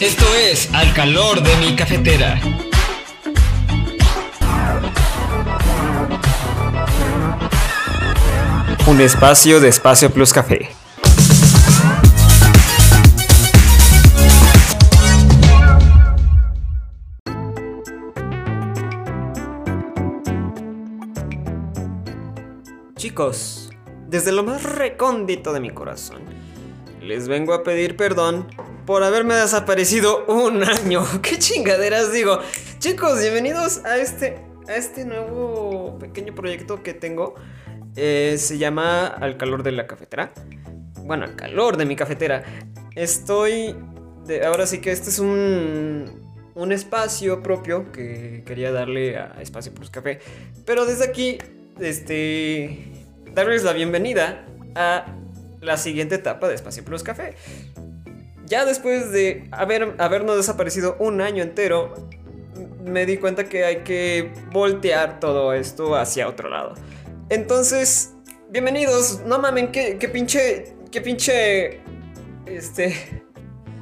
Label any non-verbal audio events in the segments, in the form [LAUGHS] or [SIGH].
Esto es Al calor de mi cafetera. Un espacio de Espacio Plus Café. Chicos, desde lo más recóndito de mi corazón, les vengo a pedir perdón por haberme desaparecido un año. [LAUGHS] ¿Qué chingaderas digo? Chicos, bienvenidos a este, a este nuevo pequeño proyecto que tengo. Eh, se llama Al calor de la cafetera. Bueno, al calor de mi cafetera. Estoy... de- ahora sí que este es un, un espacio propio que quería darle a Espacio Plus Café. Pero desde aquí, este... Darles la bienvenida a la siguiente etapa de Espacio Plus Café. Ya después de haber, habernos desaparecido un año entero, me di cuenta que hay que voltear todo esto hacia otro lado. Entonces, bienvenidos. No mamen, qué, qué pinche. Qué pinche. Este.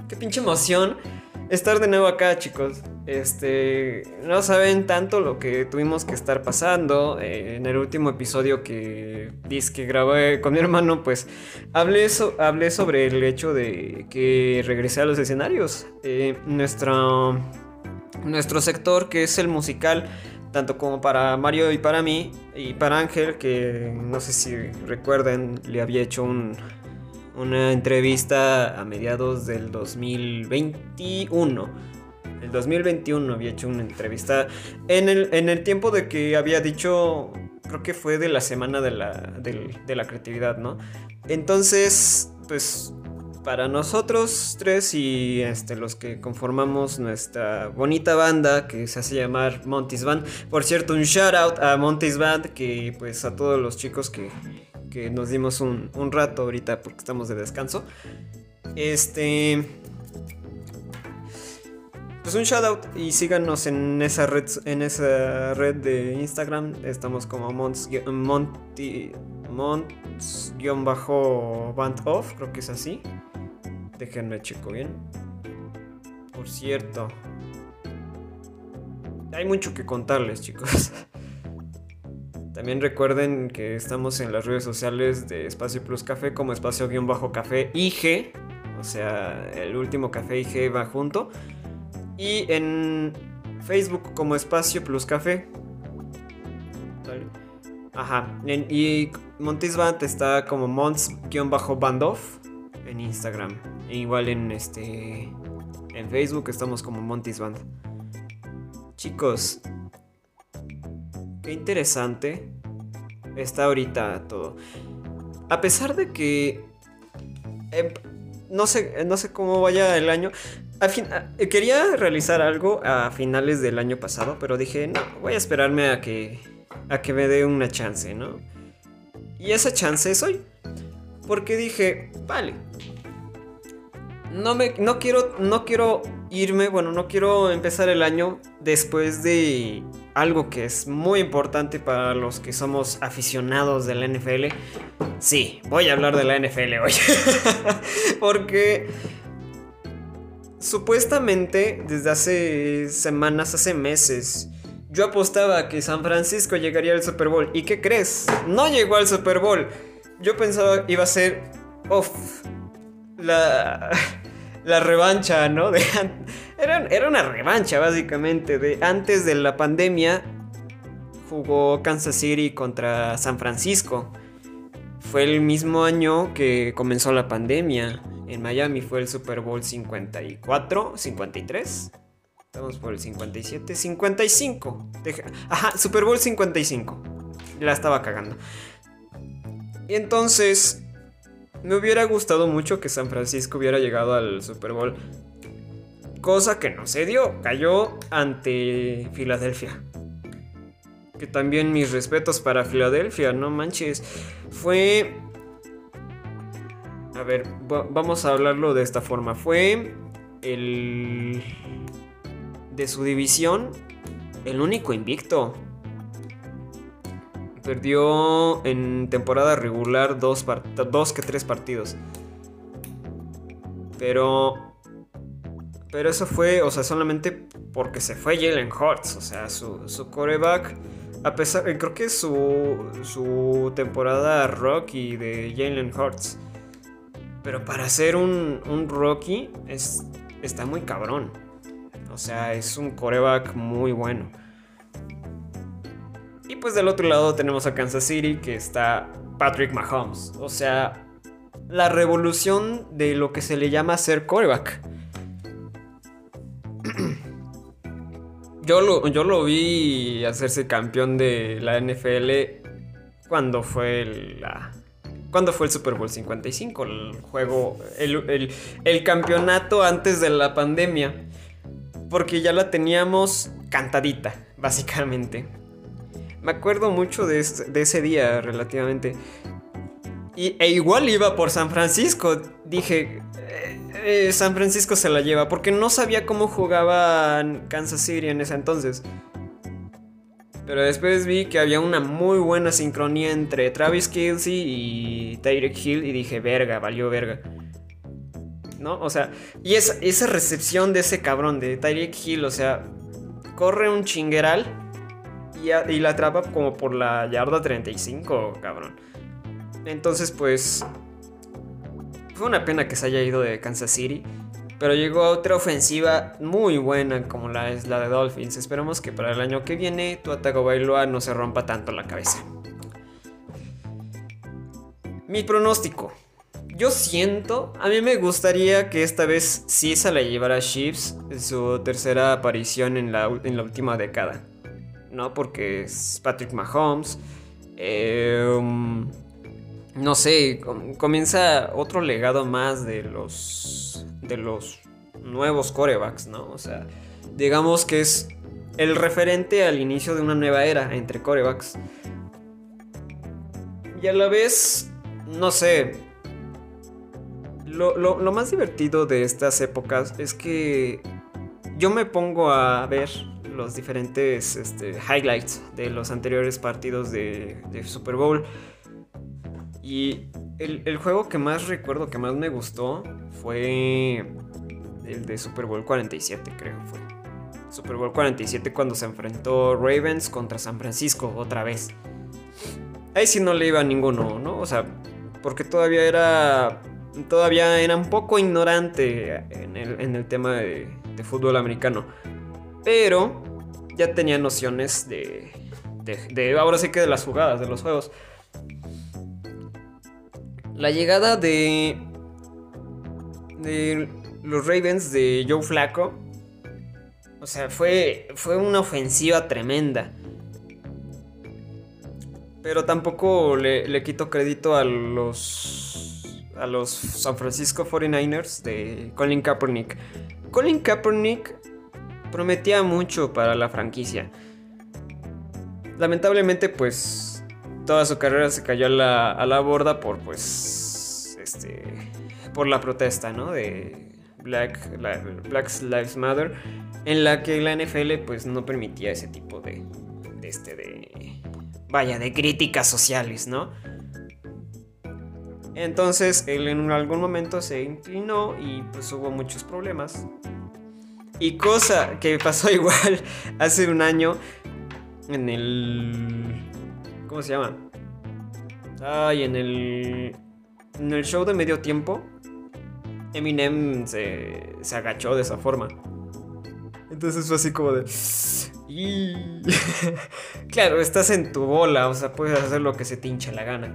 Qué pinche emoción estar de nuevo acá, chicos. Este. No saben tanto lo que tuvimos que estar pasando. eh, en el último episodio que. Que grabé con mi hermano, pues. Hablé, so- hablé sobre el hecho de que regresé a los escenarios. Eh, nuestro. Nuestro sector, que es el musical, tanto como para Mario y para mí, y para Ángel, que no sé si recuerden, le había hecho un- una entrevista a mediados del 2021. El 2021 había hecho una entrevista en el, en el tiempo de que había dicho, creo que fue de la semana de la, de la creatividad, ¿no? Entonces, pues para nosotros tres y este, los que conformamos nuestra bonita banda que se hace llamar Monty's Band. Por cierto, un shout out a Monty's Band, que pues a todos los chicos que, que nos dimos un, un rato ahorita porque estamos de descanso. Este... Pues un shout out y síganos en esa red, en esa red de Instagram. Estamos como Monts, Monty, Monts-band off, creo que es así. Déjenme checo bien. Por cierto. Hay mucho que contarles, chicos. [LAUGHS] También recuerden que estamos en las redes sociales de Espacio Plus Café como Espacio-Café IG. O sea, el último café IG va junto. Y en Facebook como Espacio Plus Café. Ajá. En- y Montis Band está como Monts-Bandoff en Instagram. E igual en este. En Facebook estamos como Montis Band. Chicos. Qué interesante está ahorita todo. A pesar de que. em, no sé, no sé cómo vaya el año. Al fin- a- quería realizar algo a finales del año pasado, pero dije, no, voy a esperarme a que, a que me dé una chance, ¿no? Y esa chance es hoy. Porque dije, vale. No me no quiero no quiero irme, bueno, no quiero empezar el año después de algo que es muy importante para los que somos aficionados de la NFL. Sí, voy a hablar de la NFL hoy. [LAUGHS] Porque supuestamente desde hace semanas, hace meses, yo apostaba que San Francisco llegaría al Super Bowl. ¿Y qué crees? No llegó al Super Bowl. Yo pensaba iba a ser off la [LAUGHS] la revancha, ¿no? De era, era una revancha básicamente de antes de la pandemia jugó Kansas City contra San Francisco. Fue el mismo año que comenzó la pandemia. En Miami fue el Super Bowl 54, 53. Estamos por el 57, 55. Deja- Ajá, Super Bowl 55. La estaba cagando. Y entonces, me hubiera gustado mucho que San Francisco hubiera llegado al Super Bowl. Cosa que no se dio. Cayó ante Filadelfia. Que también mis respetos para Filadelfia, no manches. Fue... A ver, va- vamos a hablarlo de esta forma. Fue el... De su división, el único invicto. Perdió en temporada regular dos, dos que tres partidos. Pero Pero eso fue, o sea, solamente porque se fue Jalen Hurts. O sea, su, su coreback. A pesar, creo que su, su temporada Rocky de Jalen Hurts. Pero para ser un, un Rocky es, está muy cabrón. O sea, es un coreback muy bueno. Y pues del otro lado tenemos a Kansas City que está Patrick Mahomes. O sea, la revolución de lo que se le llama ser coreback. Yo lo, yo lo vi hacerse campeón de la NFL cuando fue la, cuando fue el Super Bowl 55, el juego, el, el, campeonato antes de la pandemia, porque ya la teníamos cantadita, básicamente. Me acuerdo mucho de, de ese día relativamente. Y, e igual iba por San Francisco. Dije, eh, San Francisco se la lleva, porque no sabía cómo jugaba Kansas City en ese entonces. Pero después vi que había una muy buena sincronía entre Travis Kelsey y Tyreek Hill y dije, verga, valió verga. ¿No? O sea, y esa, esa recepción de ese cabrón de Tyreek Hill, o sea, corre un chingueral y, y la atrapa como por la yarda 35, cabrón. Entonces, pues, fue una pena que se haya ido de Kansas City. Pero llegó otra ofensiva muy buena como la es la de Dolphins. Esperemos que para el año que viene tu Atago Bailoa no se rompa tanto la cabeza. Mi pronóstico. Yo siento, a mí me gustaría que esta vez sí se la llevara Chiefs en su tercera aparición en la, en la última década. ¿No? Porque es Patrick Mahomes. Eh, um, no sé, comienza otro legado más de los de los nuevos corebacks, ¿no? O sea, digamos que es el referente al inicio de una nueva era entre corebacks. Y a la vez, no sé, lo, lo, más divertido de estas épocas es que yo me pongo a ver los diferentes este, highlights de los anteriores partidos de, de Super Bowl y el, juego que más recuerdo, que más me gustó, fue el de Super Bowl 47, creo fue. Super Bowl 47 cuando se enfrentó Ravens contra San Francisco otra vez. Ahí sí no le iba a ninguno, ¿no? O sea, porque todavía era. Todavía era un poco ignorante en el, tema de, fútbol americano. Pero ya tenía nociones de, de, de. Ahora sí que de las jugadas, de los juegos. La llegada de. de los Ravens de Joe Flaco. O sea, fue, fue una ofensiva tremenda. Pero tampoco le, quito crédito a los. a los San Francisco 49ers de Colin Kaepernick. Colin Kaepernick prometía mucho para la franquicia. Lamentablemente, pues toda su carrera se cayó a la, a la borda por pues este por la protesta no de Black, Black Lives Matter en la que la NFL pues no permitía ese tipo de, de este de vaya de críticas sociales no entonces él en algún momento se inclinó y pues hubo muchos problemas. Y cosa que [LAUGHS] pasó igual hace un año en el ¿Cómo se llama? Ay, en el. En el show de medio tiempo, Eminem se, se agachó de esa forma. Entonces fue así como de. Y... [LAUGHS] claro, estás en tu bola, o sea, puedes hacer lo que se te hincha la gana.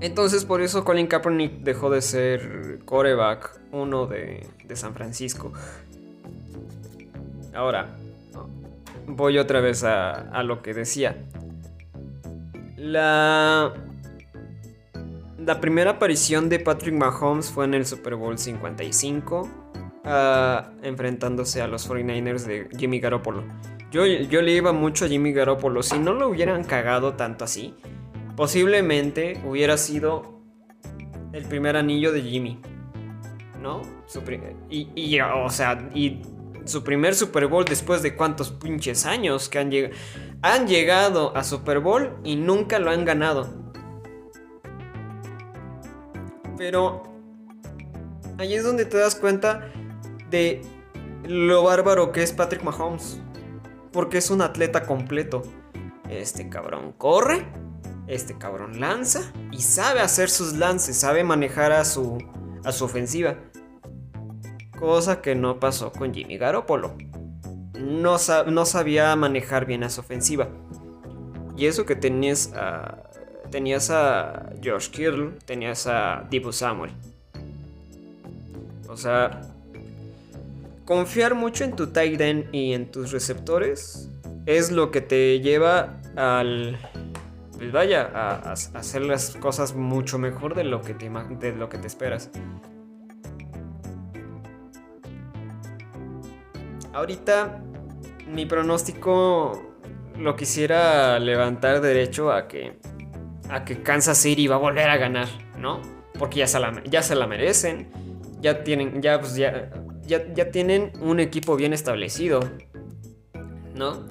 Entonces, por eso Colin Kaepernick dejó de ser coreback uno de, de San Francisco. Ahora, voy otra vez a, a lo que decía. La, la primera aparición de Patrick Mahomes fue en el Super Bowl 55, ah, enfrentándose a los 49ers de Jimmy Garoppolo. Yo, yo le iba mucho a Jimmy Garoppolo. Si no lo hubieran cagado tanto así, posiblemente hubiera sido el primer anillo de Jimmy. ¿No? y, y, o sea, y su primer Super Bowl después de cuántos pinches años que han llegado. Llegado a Super Bowl y nunca lo han ganado. Pero ahí es donde te das cuenta de lo bárbaro que es Patrick Mahomes. Porque es un atleta completo. Este cabrón corre, este cabrón lanza y sabe hacer sus lances, sabe manejar a su, a su ofensiva. Cosa que no pasó con Jimmy Garoppolo. No, sabía manejar bien a su ofensiva. Y eso que tenías a, tenías a George Kittle, tenías a Dibu Samuel. O sea, confiar mucho en tu tight end y en tus receptores es lo que te lleva al pues vaya a, hacer las cosas mucho mejor de lo que te de lo que te esperas. Ahorita mi pronóstico lo quisiera levantar derecho a que a que Kansas City va a volver a ganar, ¿no? Porque ya se la, ya se la merecen ya tienen, ya, pues ya, ya, tienen un equipo bien establecido, ¿no?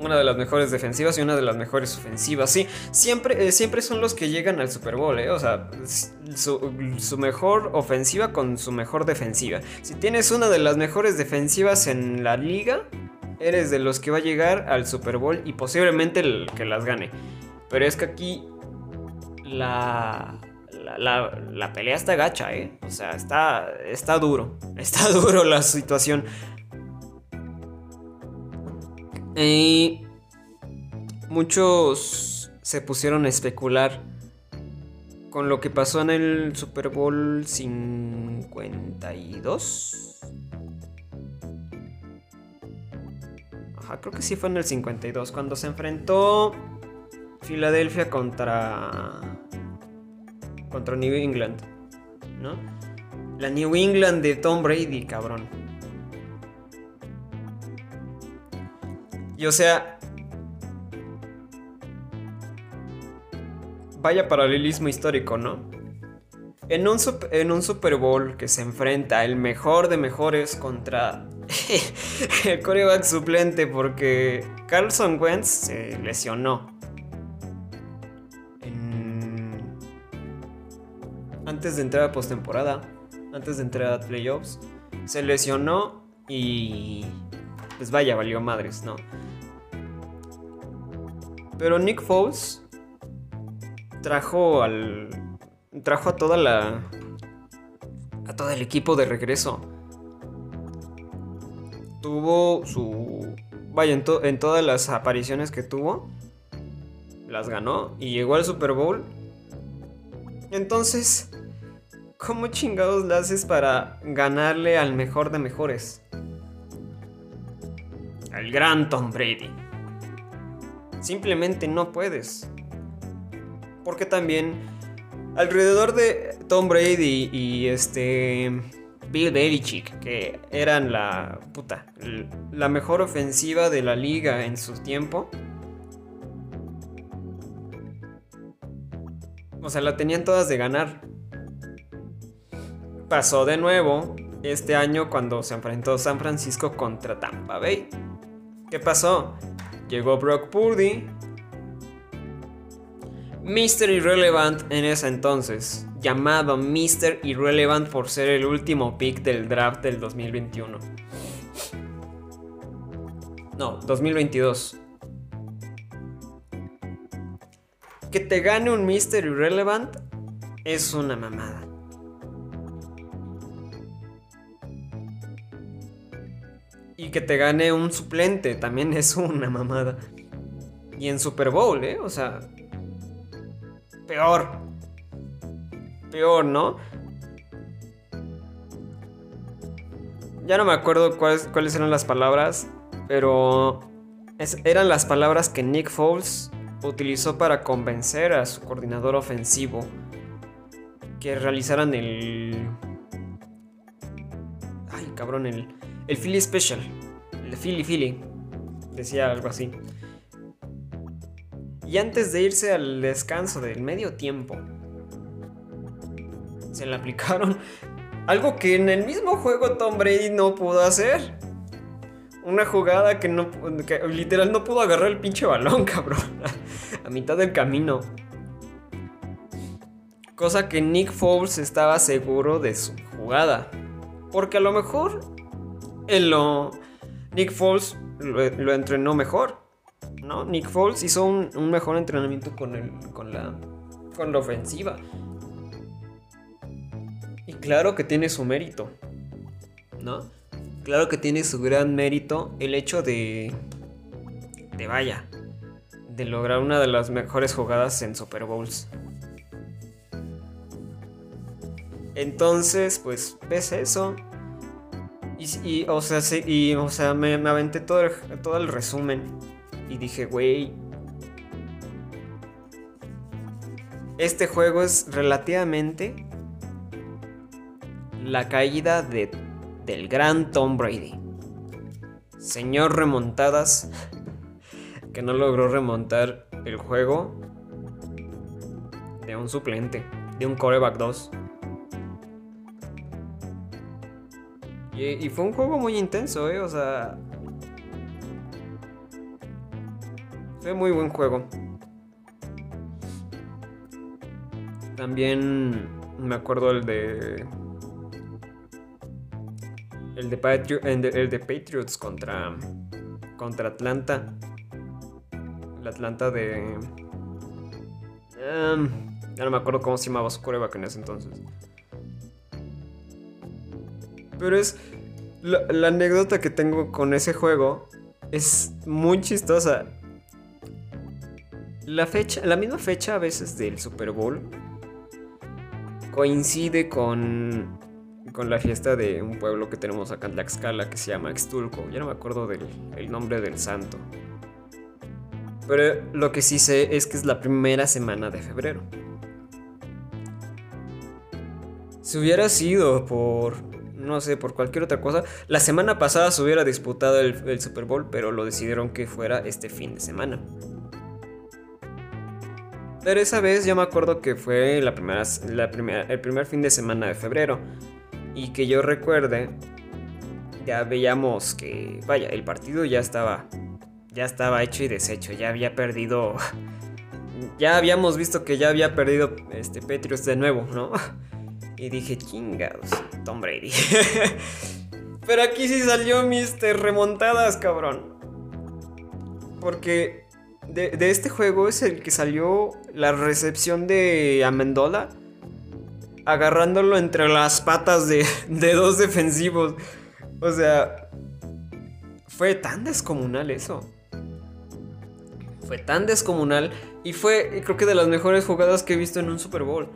Una de las mejores defensivas y una de las mejores ofensivas. Sí, siempre, eh, siempre son los que llegan al Super Bowl, ¿eh? O sea, su, mejor ofensiva con su mejor defensiva. Si tienes una de las mejores defensivas en la liga, eres de los que va a llegar al Super Bowl y posiblemente el que las gane. Pero es que aquí la, la, pelea está gacha, ¿eh? O sea, está, está duro. [LAUGHS] Está duro la situación. Y muchos se pusieron a especular con lo que pasó en el Super Bowl 52. Ajá, creo que sí fue en el 52, cuando se enfrentó Filadelfia contra contra New England, ¿no? La New England de Tom Brady, cabrón. Y o sea, vaya paralelismo histórico, ¿no? En un, en un Super Bowl que se enfrenta el mejor de mejores contra [LAUGHS] el coreback suplente porque Carlson Wentz se lesionó. antes de entrar a postemporada, antes de entrar a playoffs, se lesionó y pues vaya, valió madres, ¿no? Pero Nick Foles trajo al trajo a toda la a todo el equipo de regreso. Tuvo su vaya en, todas las apariciones que tuvo las ganó y llegó al Super Bowl. Entonces, ¿Cómo chingados le haces para ganarle al mejor de mejores? Al gran Tom Brady. Simplemente no puedes. Porque también alrededor de Tom Brady y este Bill Belichick, que eran la puta, la mejor ofensiva de la liga en su tiempo. O sea, la tenían todas de ganar pasó de nuevo este año cuando se enfrentó San Francisco contra Tampa Bay. ¿Qué pasó? Llegó Brock Purdy, Mr. Irrelevant en ese entonces, llamado Mr. Irrelevant por ser el último pick del draft del 2021. No, 2022. Que te gane un Mr. Irrelevant es una mamada. Y que te gane un suplente también [LAUGHS] es una mamada. Y en Super Bowl, ¿eh? O sea... Peor. Peor, ¿no? Ya no me acuerdo cuáles, cuáles eran las palabras, pero eran las palabras que Nick Foles utilizó para convencer a su coordinador ofensivo que realizaran el... Ay, cabrón, el el Philly Special. El Philly Philly. Decía algo así. Y antes de irse al descanso del medio tiempo, se le aplicaron algo que en el mismo juego Tom Brady no pudo hacer. Una jugada que no que literal no pudo agarrar el pinche balón, [LAUGHS] cabrón. A mitad del camino. Cosa que Nick Foles estaba seguro de su jugada. Porque a lo mejor lo, Nick Foles lo, entrenó mejor. ¿no? Nick Foles hizo un, mejor entrenamiento con, el, con, la, con la ofensiva. Y claro que tiene su mérito. ¿No? Claro que tiene su gran mérito el hecho de... De vaya. De lograr una de las mejores jugadas en Super Bowls. Entonces, pues, ves eso. Y, o sea, y, o sea me, aventé todo el, todo el resumen. Y dije, güey. Este juego es relativamente la caída de, del gran Tom Brady. Señor remontadas, [LAUGHS] que no logró remontar el juego de un suplente, de un coreback 2. Y, fue un juego muy intenso, ¿eh? O sea... Fue muy buen juego. También me acuerdo el de... El de, el de, Patriots contra... Contra Atlanta. El Atlanta de... Em, ya no me acuerdo cómo se llamaba su coreback en ese entonces. Pero es. La, anécdota que tengo con ese juego es muy chistosa. La fecha, la misma fecha a veces del Super Bowl coincide con, con la fiesta de un pueblo que tenemos acá en Tlaxcala que se llama Extulco. Ya no me acuerdo del el nombre del santo. Pero lo que sí sé es que es la primera semana de febrero. Si hubiera sido por no sé, por cualquier otra cosa. La semana pasada se hubiera disputado el, Super Bowl, pero lo decidieron que fuera este fin de semana. Pero esa vez yo me acuerdo que fue la primera, la primera, el primer fin de semana de febrero. Y que yo recuerde, ya veíamos que, vaya, el partido ya estaba, ya estaba hecho y deshecho, ya había perdido, [LAUGHS] ya habíamos visto que ya había perdido este Petrius de nuevo, ¿no? Y dije, chingados, Tom Brady. [LAUGHS] Pero aquí sí salió mis remontadas, cabrón. Porque de, este juego es el que salió la recepción de Amendola. Agarrándolo entre las patas de, de dos defensivos. O sea, fue tan descomunal eso. Fue tan descomunal. Y fue, creo que, de las mejores jugadas que he visto en un Super Bowl.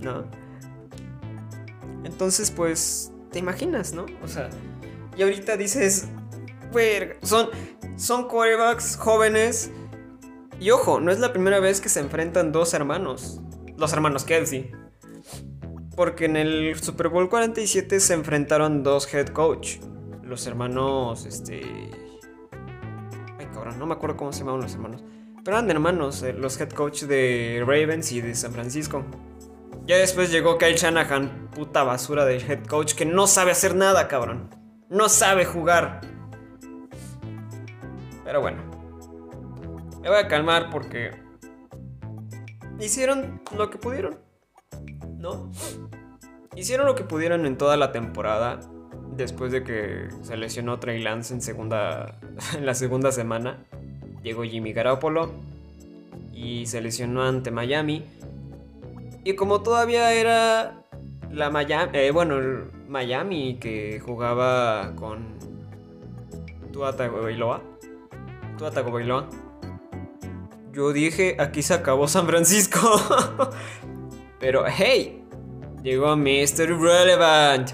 ¿no? Entonces, pues, te imaginas, ¿no? O sea, y ahorita dices, son, son quarterbacks jóvenes. Y ojo, no es la primera vez que se enfrentan dos hermanos. Los hermanos Kelsey. Porque en el Super Bowl 47 se enfrentaron dos head coach. Los hermanos, este... Ay, cabrón, no me acuerdo cómo se llamaban los hermanos. Pero eran hermanos, eh, los head coach de Ravens y de San Francisco. Ya después llegó Kyle Shanahan, puta basura de head coach que no sabe hacer nada, cabrón. No sabe jugar. Pero bueno. Me voy a calmar porque hicieron lo que pudieron. ¿No? Hicieron lo que pudieron en toda la temporada. Después de que se lesionó Trey Lance en, segunda, [LAUGHS] en la segunda semana. Llegó Jimmy Garoppolo. Y se lesionó ante Miami. Y como todavía era la Miami, eh, bueno, Miami que jugaba con Tua Tagovailoa, Tua Tagovailoa, yo dije, aquí se acabó San Francisco. [LAUGHS] Pero hey, llegó Mr. Relevant.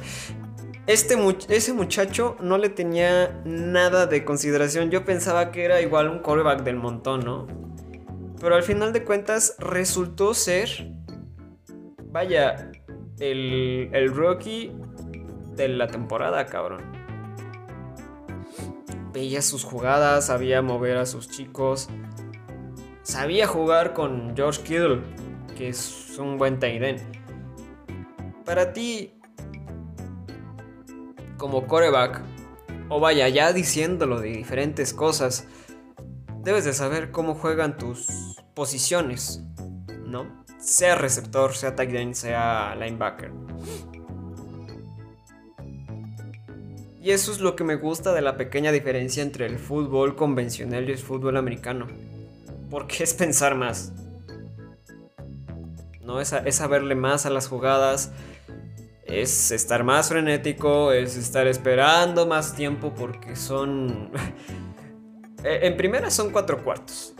Este ese muchacho no le tenía nada de consideración. Yo pensaba que era igual un callback del montón, ¿no? Pero al final de cuentas resultó ser vaya, el, el rookie de la temporada, cabrón. Veía sus jugadas, sabía mover a sus chicos. Sabía jugar con George Kittle, que es un buen Tyren. Para ti, como coreback, o vaya, ya diciéndolo de diferentes cosas, debes de saber cómo juegan tus posiciones, ¿no? Sea receptor, sea tight end, sea linebacker. Y eso es lo que me gusta de la pequeña diferencia entre el fútbol convencional y el fútbol americano. Porque es pensar más. ¿No? Es, es saberle más a las jugadas. Es estar más frenético. Es estar esperando más tiempo porque son... [LAUGHS] en primera son cuatro cuartos.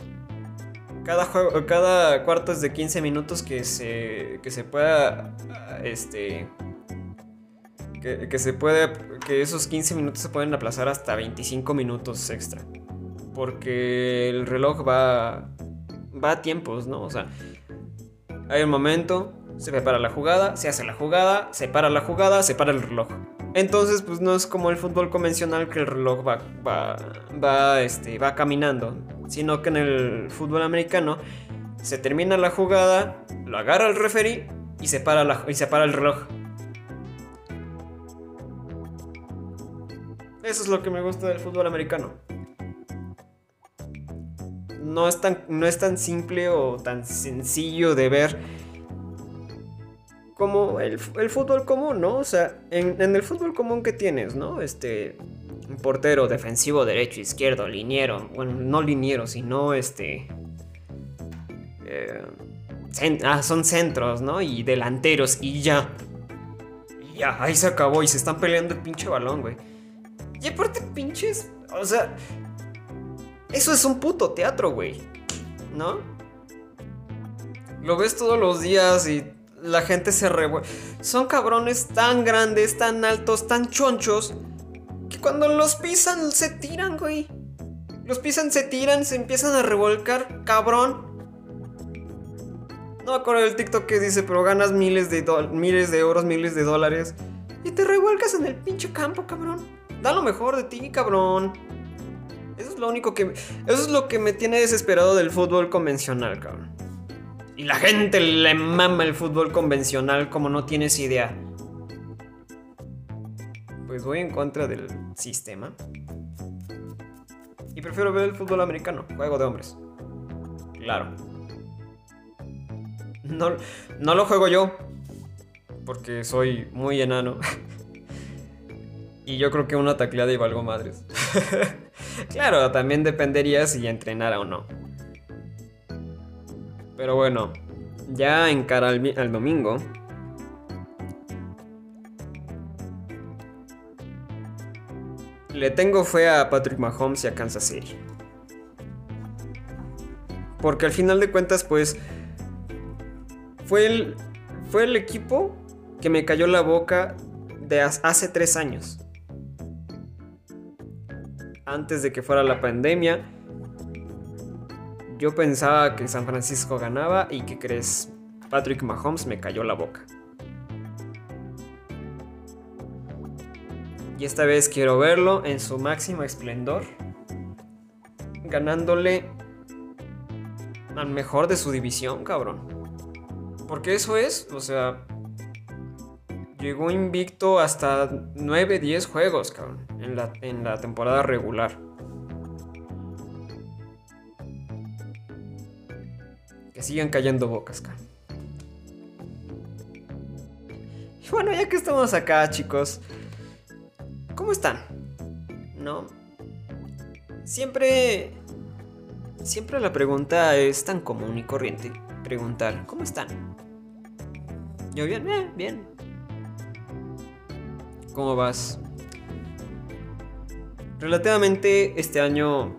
Cada, juego, cada cuarto es de 15 minutos que se, que se pueda... Este que, se puede. Que esos 15 minutos se pueden aplazar hasta 25 minutos extra. Porque el reloj va. Va a tiempos, ¿no? O sea. Hay un momento, se prepara la jugada, se hace la jugada, se para la jugada, se para el reloj. Entonces, pues no es como el fútbol convencional que el reloj va, va, va, este, va caminando. Sino que en el fútbol americano se termina la jugada, lo agarra el referee y se para, y se para el reloj. Eso es lo que me gusta del fútbol americano. No es tan, no es tan simple o tan sencillo de ver como el, fútbol común, ¿no? O sea, en, el fútbol común que tienes, ¿no? Este, portero defensivo, derecho, izquierdo, liniero. Bueno, no liniero, sino este... Eh, ah, son centros, ¿no? Y delanteros y ya. Y ya, ahí se acabó y se están peleando el pinche balón, güey. Y aparte, pinches. O sea. Eso es un puto teatro, güey. ¿No? Lo ves todos los días y la gente se revuelve. Son cabrones tan grandes, tan altos, tan chonchos. Que cuando los pisan se tiran, güey. Los pisan, se tiran, se empiezan a revolcar, cabrón. No me acuerdo del TikTok que dice, pero ganas miles de, miles de euros, miles de dólares. Y te revuelcas en el pinche campo, cabrón. Da lo mejor de ti, cabrón. Eso es lo único que. Eso es lo que me tiene desesperado del fútbol convencional, cabrón. Y la gente le mama el fútbol convencional como no tienes idea. Pues voy en contra del sistema. Y prefiero ver el fútbol americano, juego de hombres. Claro. No, no lo juego yo. Porque soy muy enano. [LAUGHS] Y yo creo que una tacleada y valgo madres. [LAUGHS] claro, también dependería si entrenara o no. Pero bueno, ya en cara al, al domingo. Le tengo fe a Patrick Mahomes y a Kansas City. Porque al final de cuentas, pues. Fue el. Fue el equipo que me cayó la boca de hace tres años antes de que fuera la pandemia, yo pensaba que San Francisco ganaba y que crees, Patrick Mahomes me cayó la boca. Y esta vez quiero verlo en su máximo esplendor, ganándole al mejor de su división, cabrón. Porque eso es, o sea, llegó invicto hasta 9, 10 juegos, cabrón, en la, temporada regular. Que sigan cayendo bocas, cabrón. Bueno, ya que estamos acá, chicos, ¿cómo están? ¿No? Siempre... Siempre la pregunta es tan común y corriente. Preguntar, ¿cómo están? Yo bien, bien, bien. ¿Cómo vas? Relativamente este año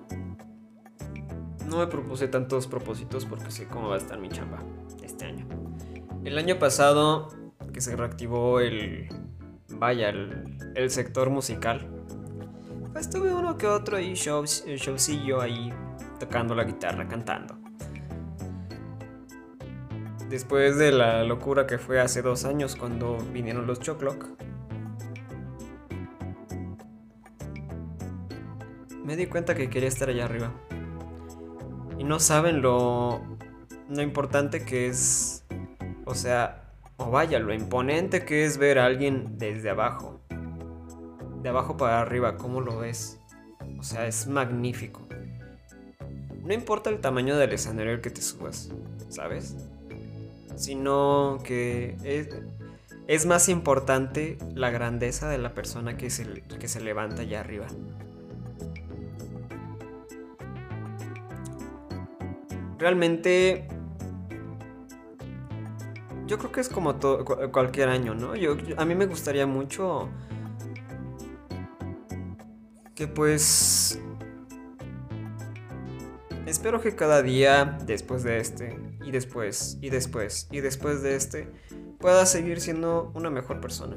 no me propuse tantos propósitos porque sé cómo va a estar mi chamba este año. El año pasado que se reactivó el vaya el, sector musical. Pues tuve uno que otro ahí show, showcillo ahí tocando la guitarra, cantando. Después de la locura que fue hace dos años cuando vinieron los Choclock me di cuenta que quería estar allá arriba. Y no saben lo, lo importante que es, o sea, o vaya, lo imponente que es ver a alguien desde abajo. De abajo para arriba, ¿cómo lo ves? O sea, es magnífico. No importa el tamaño del escenario al que te subas, ¿sabes? Sino que es más importante la grandeza de la persona que se, que se levanta allá arriba. Realmente yo creo que es como todo, cualquier año, ¿no? Yo, a mí me gustaría mucho que pues espero que cada día después de este y después y después y después de este pueda seguir siendo una mejor persona.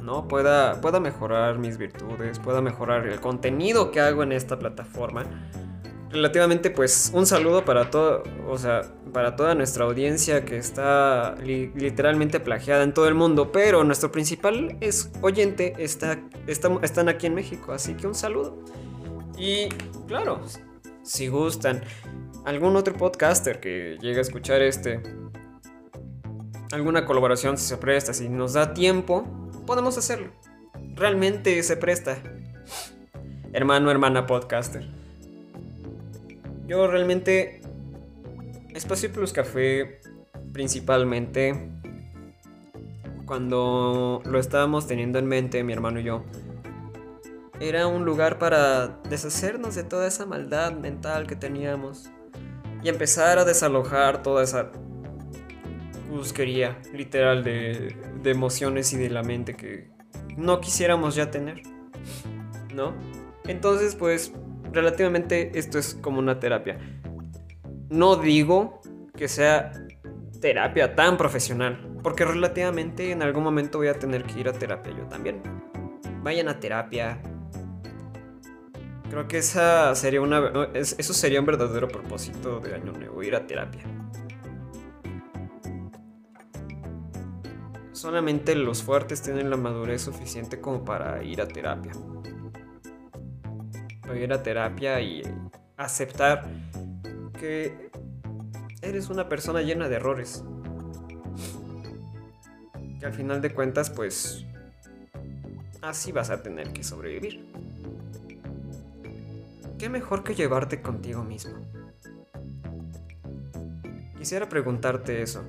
¿no? Pueda, pueda mejorar mis virtudes, pueda mejorar el contenido que hago en esta plataforma relativamente pues un saludo para todo, o sea, para toda nuestra audiencia que está literalmente plagiada en todo el mundo, pero nuestro principal oyente está, están aquí en México, así que un saludo. Y claro, si gustan algún otro podcaster que llegue a escuchar este alguna colaboración si se presta, si nos da tiempo, podemos hacerlo. Realmente se presta. Hermano, hermana podcaster. Yo realmente... Espacio Plus Café principalmente cuando lo estábamos teniendo en mente mi hermano y yo era un lugar para deshacernos de toda esa maldad mental que teníamos y empezar a desalojar toda esa busquería literal de, de emociones y de la mente que no quisiéramos ya tener, ¿no? Entonces pues relativamente esto es como una terapia. No digo que sea terapia tan profesional, porque relativamente en algún momento voy a tener que ir a terapia yo también. Vayan a terapia. Creo que esa sería una, eso sería un verdadero propósito de año nuevo, ir a terapia. Solamente los fuertes tienen la madurez suficiente como para ir a terapia ir a terapia y aceptar eres una persona llena de errores. Que al final de cuentas, pues, así vas a tener que sobrevivir. ¿Qué mejor que llevarte contigo mismo? Quisiera preguntarte eso.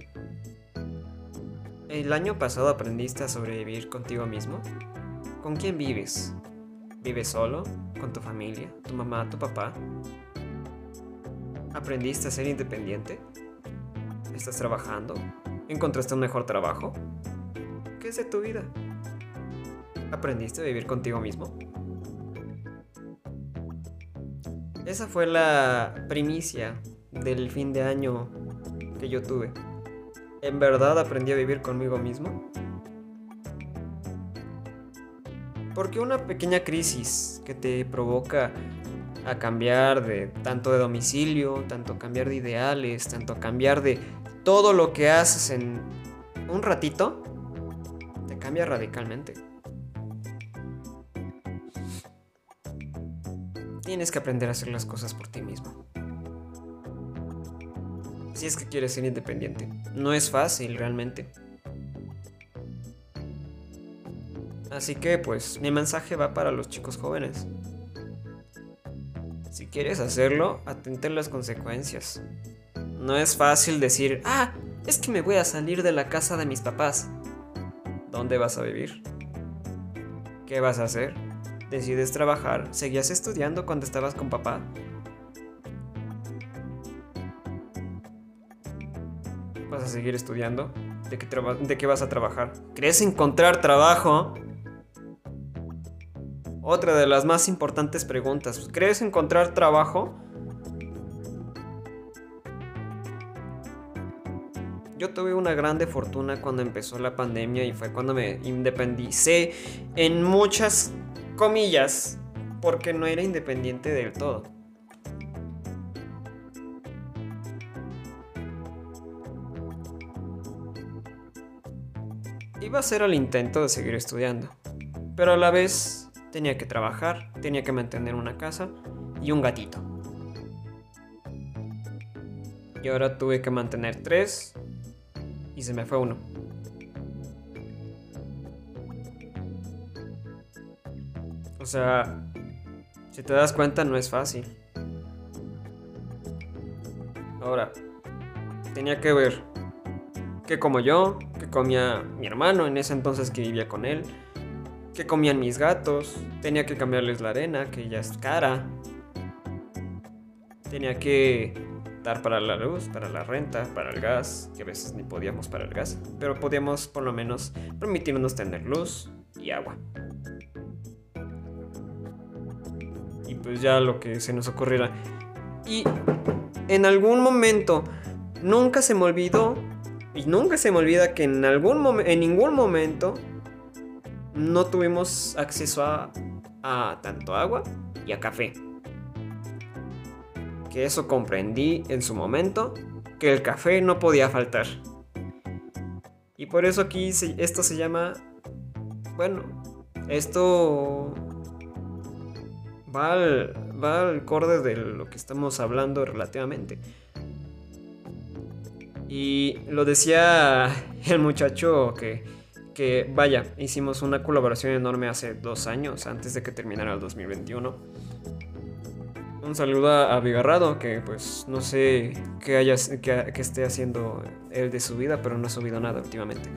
¿El año pasado aprendiste a sobrevivir contigo mismo? ¿Con quién vives? ¿Vives solo? ¿Con tu familia? ¿Tu mamá? ¿Tu papá? ¿Aprendiste a ser independiente? ¿Estás trabajando? ¿Encontraste un mejor trabajo? ¿Qué es de tu vida? ¿Aprendiste a vivir contigo mismo? Esa fue la primicia del fin de año que yo tuve. ¿En verdad aprendí a vivir conmigo mismo? Porque una pequeña crisis que te provoca a cambiar de tanto de domicilio, tanto cambiar de ideales, tanto cambiar de todo lo que haces en un ratito, te cambia radicalmente. Tienes que aprender a hacer las cosas por ti mismo. Si es que quieres ser independiente. No es fácil realmente. Así que pues mi mensaje va para los chicos jóvenes. Si quieres hacerlo, atente a las consecuencias. No es fácil decir, ah, es que me voy a salir de la casa de mis papás. ¿Dónde vas a vivir? ¿Qué vas a hacer? ¿Decides trabajar? ¿Seguías estudiando cuando estabas con papá? ¿Vas a seguir estudiando? ¿De qué, ¿De qué vas a trabajar? ¿Crees encontrar trabajo? Otra de las más importantes preguntas. ¿Crees encontrar trabajo? Yo tuve una grande fortuna cuando empezó la pandemia y fue cuando me independicé en muchas comillas porque no era independiente del todo. Iba a ser el intento de seguir estudiando, pero a la vez tenía que trabajar, tenía que mantener una casa y un gatito. Y ahora tuve que mantener tres y se me fue uno. O sea, si te das cuenta no es fácil. Ahora, tenía que ver que como yo, que comía mi hermano en ese entonces que vivía con él, que comían mis gatos, tenía que cambiarles la arena, que ya es cara, tenía que dar para la luz, para la renta, para el gas, que a veces ni podíamos para el gas, pero podíamos por lo menos permitirnos tener luz y agua. Y pues ya lo que se nos ocurriera. Y en algún momento, nunca se me olvidó, y nunca se me olvida que en, algún en ningún momento no tuvimos acceso a, tanto agua y a café. Que eso comprendí en su momento, que el café no podía faltar. Y por eso aquí esto se llama, bueno, esto va al, va al corde de lo que estamos hablando relativamente. Y lo decía el muchacho que, que, vaya, hicimos una colaboración enorme hace dos años, antes de que terminara el 2021. Un saludo a Vigarrado, que pues no sé qué, haya, que, esté haciendo él de su vida, pero no ha subido nada últimamente.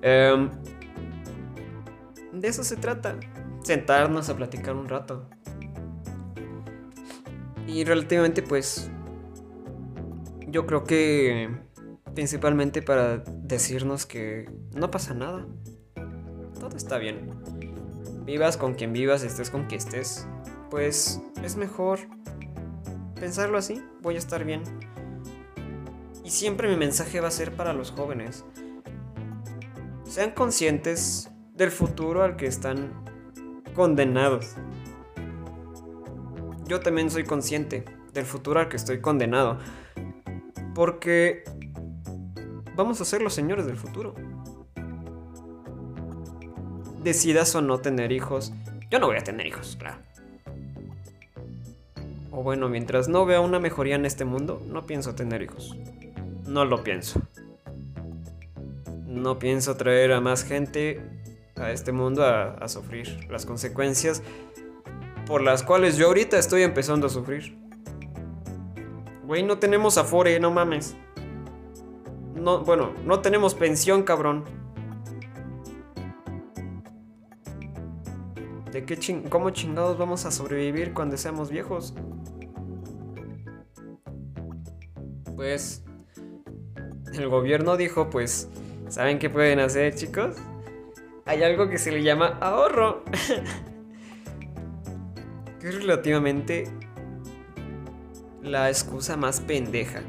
Em, de eso se trata, sentarnos a platicar un rato. Y relativamente pues yo creo que principalmente para decirnos que no pasa nada. Todo está bien. Vivas con quien vivas, estés con quien estés. Pues es mejor pensarlo así. Voy a estar bien. Y siempre mi mensaje va a ser para los jóvenes. Sean conscientes del futuro al que están condenados yo también soy consciente del futuro al que estoy condenado. Porque vamos a ser los señores del futuro. Decidas o no tener hijos. Yo no voy a tener hijos, claro. O bueno, mientras no vea una mejoría en este mundo, no pienso tener hijos. No lo pienso. No pienso traer a más gente a este mundo a, sufrir las consecuencias por las cuales yo ahorita estoy empezando a sufrir. Güey, no tenemos afore, no mames. No, bueno, no tenemos pensión, cabrón. ¿De qué ching cómo chingados vamos a sobrevivir cuando seamos viejos? Pues el gobierno dijo, pues, ¿saben qué pueden hacer, chicos? Hay algo que se le llama ahorro. [LAUGHS] es relativamente la excusa más pendeja.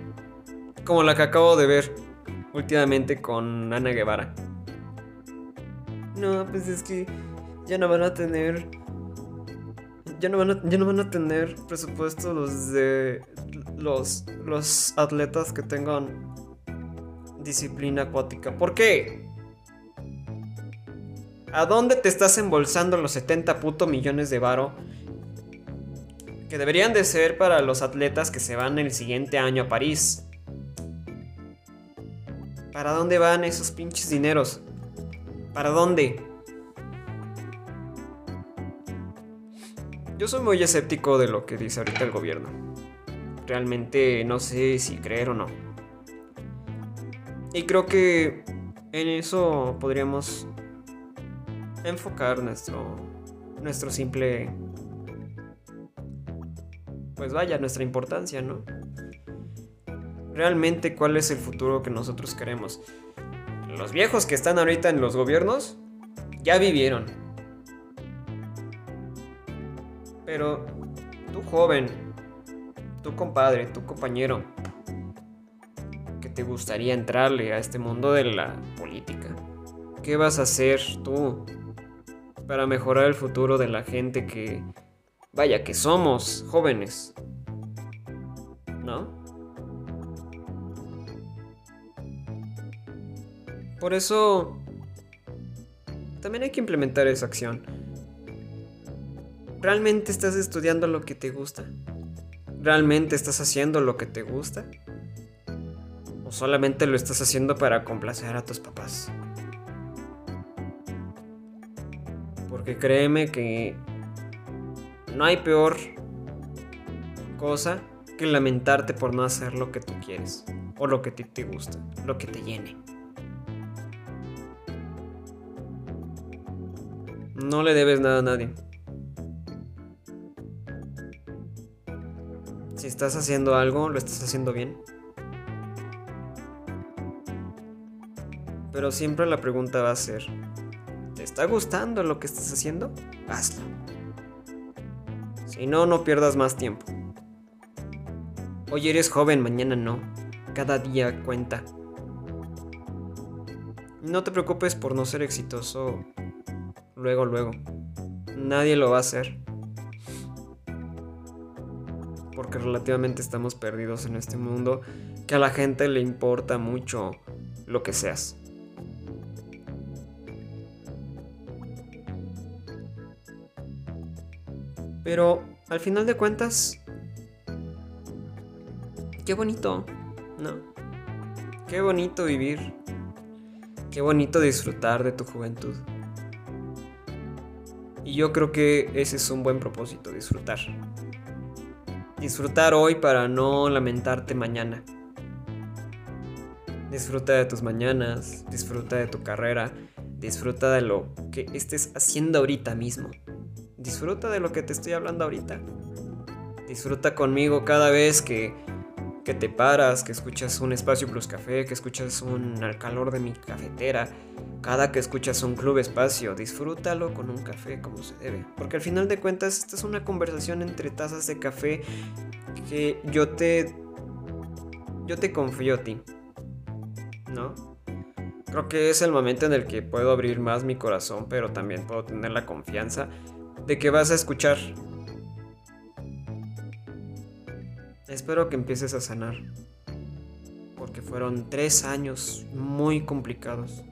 Como la que acabo de ver últimamente con Ana Guevara. No, pues es que ya no van a tener. Ya no van a, ya no van a tener presupuesto los de. Los, los atletas que tengan disciplina acuática. ¿Por qué? ¿A dónde te estás embolsando los 70 puto millones de varo que deberían de ser para los atletas que se van el siguiente año a París. ¿Para dónde van esos pinches dineros? ¿Para dónde? Yo soy muy escéptico de lo que dice ahorita el gobierno. Realmente no sé si creer o no. Y creo que en eso podríamos enfocar nuestro, nuestro simple pues vaya, nuestra importancia, ¿no? Realmente, ¿cuál es el futuro que nosotros queremos? Los viejos que están ahorita en los gobiernos ya vivieron. Pero tú joven, tu compadre, tu compañero, que te gustaría entrarle a este mundo de la política, ¿qué vas a hacer tú para mejorar el futuro de la gente que Vaya que somos jóvenes. Por eso... También hay que implementar esa acción. ¿Realmente estás estudiando lo que te gusta? ¿Realmente estás haciendo lo que te gusta? ¿O solamente lo estás haciendo para complacer a tus papás? Porque créeme que no hay peor cosa que lamentarte por no hacer lo que tú quieres o lo que te, te gusta, lo que te llene. No le debes nada a nadie. Si estás haciendo algo, lo estás haciendo bien. Pero siempre la pregunta va a ser, ¿te está gustando lo que estás haciendo? Hazlo. Si no, no pierdas más tiempo. Hoy eres joven, mañana no. Cada día cuenta. No te preocupes por no ser exitoso luego, luego. Nadie lo va a hacer. Porque relativamente estamos perdidos en este mundo que a la gente le importa mucho lo que seas. Pero al final de cuentas, qué bonito, ¿no? Qué bonito vivir. Qué bonito disfrutar de tu juventud. Y yo creo que ese es un buen propósito, disfrutar. Disfrutar hoy para no lamentarte mañana. Disfruta de tus mañanas, disfruta de tu carrera, disfruta de lo que estés haciendo ahorita mismo. Disfruta de lo que te estoy hablando ahorita. Disfruta conmigo cada vez que, que te paras, que escuchas un espacio plus café, que escuchas un al calor de mi cafetera, cada que escuchas un club espacio, disfrútalo con un café como se debe. Porque al final de cuentas, esta es una conversación entre tazas de café que yo te. Yo te confío a ti. ¿No? Creo que es el momento en el que puedo abrir más mi corazón, pero también puedo tener la confianza de que vas a escuchar. Espero que empieces a sanar. Porque fueron tres años muy complicados.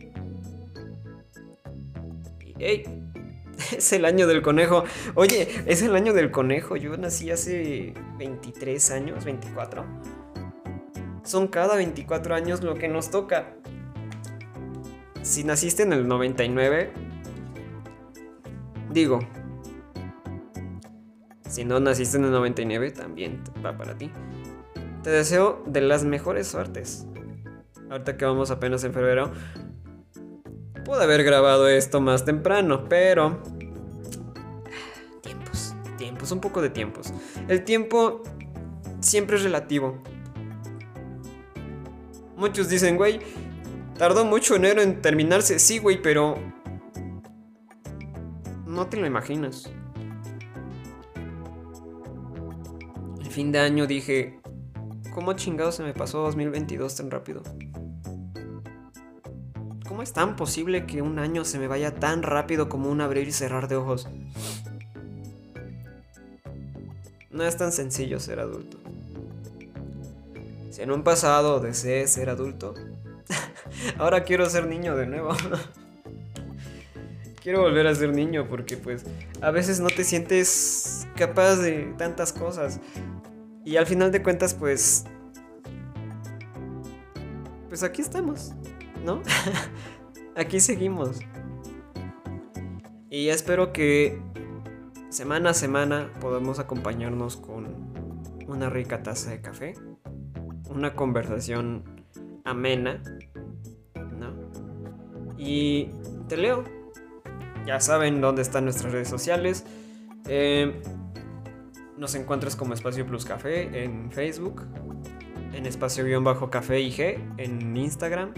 ¡Ey! [LAUGHS] Es el año del conejo. Oye, es el año del conejo. Yo nací hace 23 años, 24. Son cada 24 años lo que nos toca. Si naciste en el 99, digo, si no naciste en el 99, también va para ti. Te deseo de las mejores suertes. Ahorita que vamos apenas en febrero, Pude haber grabado esto más temprano, pero... Tiempos, tiempos, un poco de tiempos. El tiempo siempre es relativo. Muchos dicen, güey, tardó mucho enero en terminarse. Sí, güey, pero... No te lo imaginas. Fin de año dije, ¿cómo chingado se me pasó 2022 tan rápido? ¿Cómo es tan posible que un año se me vaya tan rápido como un abrir y cerrar de ojos? No es tan sencillo ser adulto. Si en un pasado deseé ser adulto, [LAUGHS] ahora quiero ser niño de nuevo. [LAUGHS] quiero volver a ser niño porque pues a veces no te sientes capaz de tantas cosas. Y al final de cuentas pues... Pues aquí estamos. ¿no? [LAUGHS] Aquí seguimos. Y espero que semana a semana podamos acompañarnos con una rica taza de café, una conversación amena, ¿no? Y te leo. Ya saben dónde están nuestras redes sociales. Eh, nos encuentras como Espacio Plus Café en Facebook, en espacio-café IG en Instagram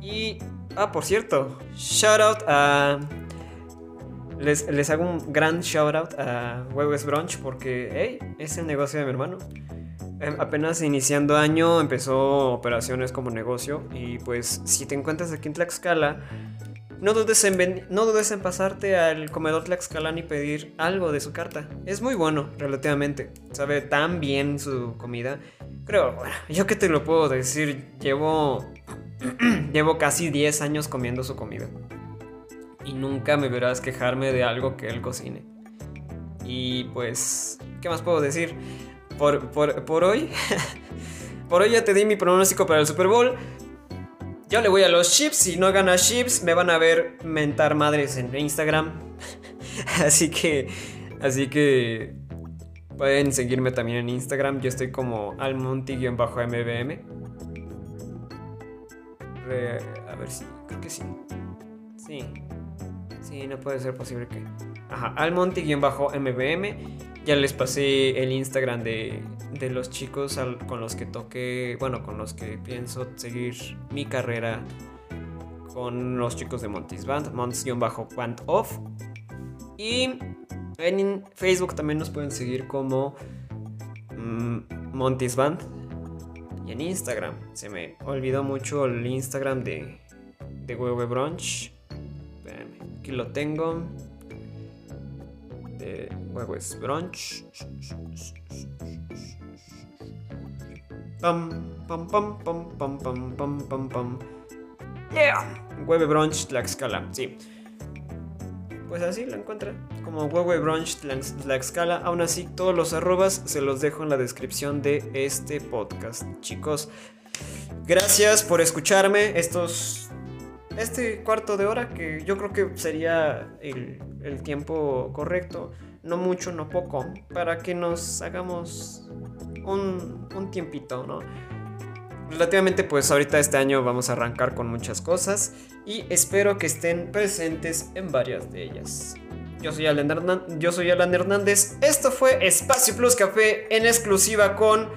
y, ah, por cierto, shout out a... Les, hago un gran shout out a Huevos Brunch porque, hey, es el negocio de mi hermano. Em, apenas iniciando año empezó operaciones como negocio y pues si te encuentras aquí en Tlaxcala, no dudes en, no dudes en pasarte al comedor Tlaxcala y pedir algo de su carta. Es muy bueno, relativamente. Sabe tan bien su comida. Creo, bueno, yo que te lo puedo decir, llevo [CLEARS THROAT] Llevo casi 10 años comiendo su comida. Y nunca me verás quejarme de algo que él cocine. Y pues, ¿qué más puedo decir? Por, por, hoy, [LAUGHS] por hoy ya te di mi pronóstico para el Super Bowl. Yo le voy a los chips. Si no gana chips, me van a ver mentar madres en Instagram. [LAUGHS] así que, así que pueden seguirme también en Instagram. Yo estoy como almonti-mbm a ver si. Creo que sí. Sí. Sí, no puede ser posible que. Ajá, almonti-mbm. Ya les pasé el Instagram de, de los chicos con los que toqué, bueno, con los que pienso seguir mi carrera con los chicos de Monty's Band, Monts-Band Off. Y en Facebook también nos pueden seguir como mm, Monty's Band. Y en Instagram, se me olvidó mucho el Instagram de, de Huevo Brunch. Aquí lo tengo. De Huevos Brunch. Pam, pam, pam, pam, pam, pam, pam, pam, pam. Yeah. Hueve Brunch Tlaxcala, sí. Pues así lo encuentran. Como Hueve Brunch Tlax- Tlaxcala. Aún así, todos los arrobas se los dejo en la descripción de este podcast. Chicos, gracias por escucharme estos. Este cuarto de hora que yo creo que sería el, tiempo correcto. No mucho, no poco. Para que nos hagamos un, un tiempito, ¿no? Relativamente pues ahorita este año vamos a arrancar con muchas cosas y espero que estén presentes en varias de ellas. Yo soy Alan, yo soy Alan Hernández, esto fue Espacio Plus Café en exclusiva con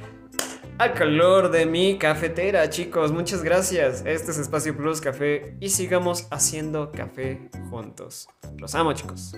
Al calor de mi cafetera chicos, muchas gracias. Este es Espacio Plus Café y sigamos haciendo café juntos. Los amo chicos.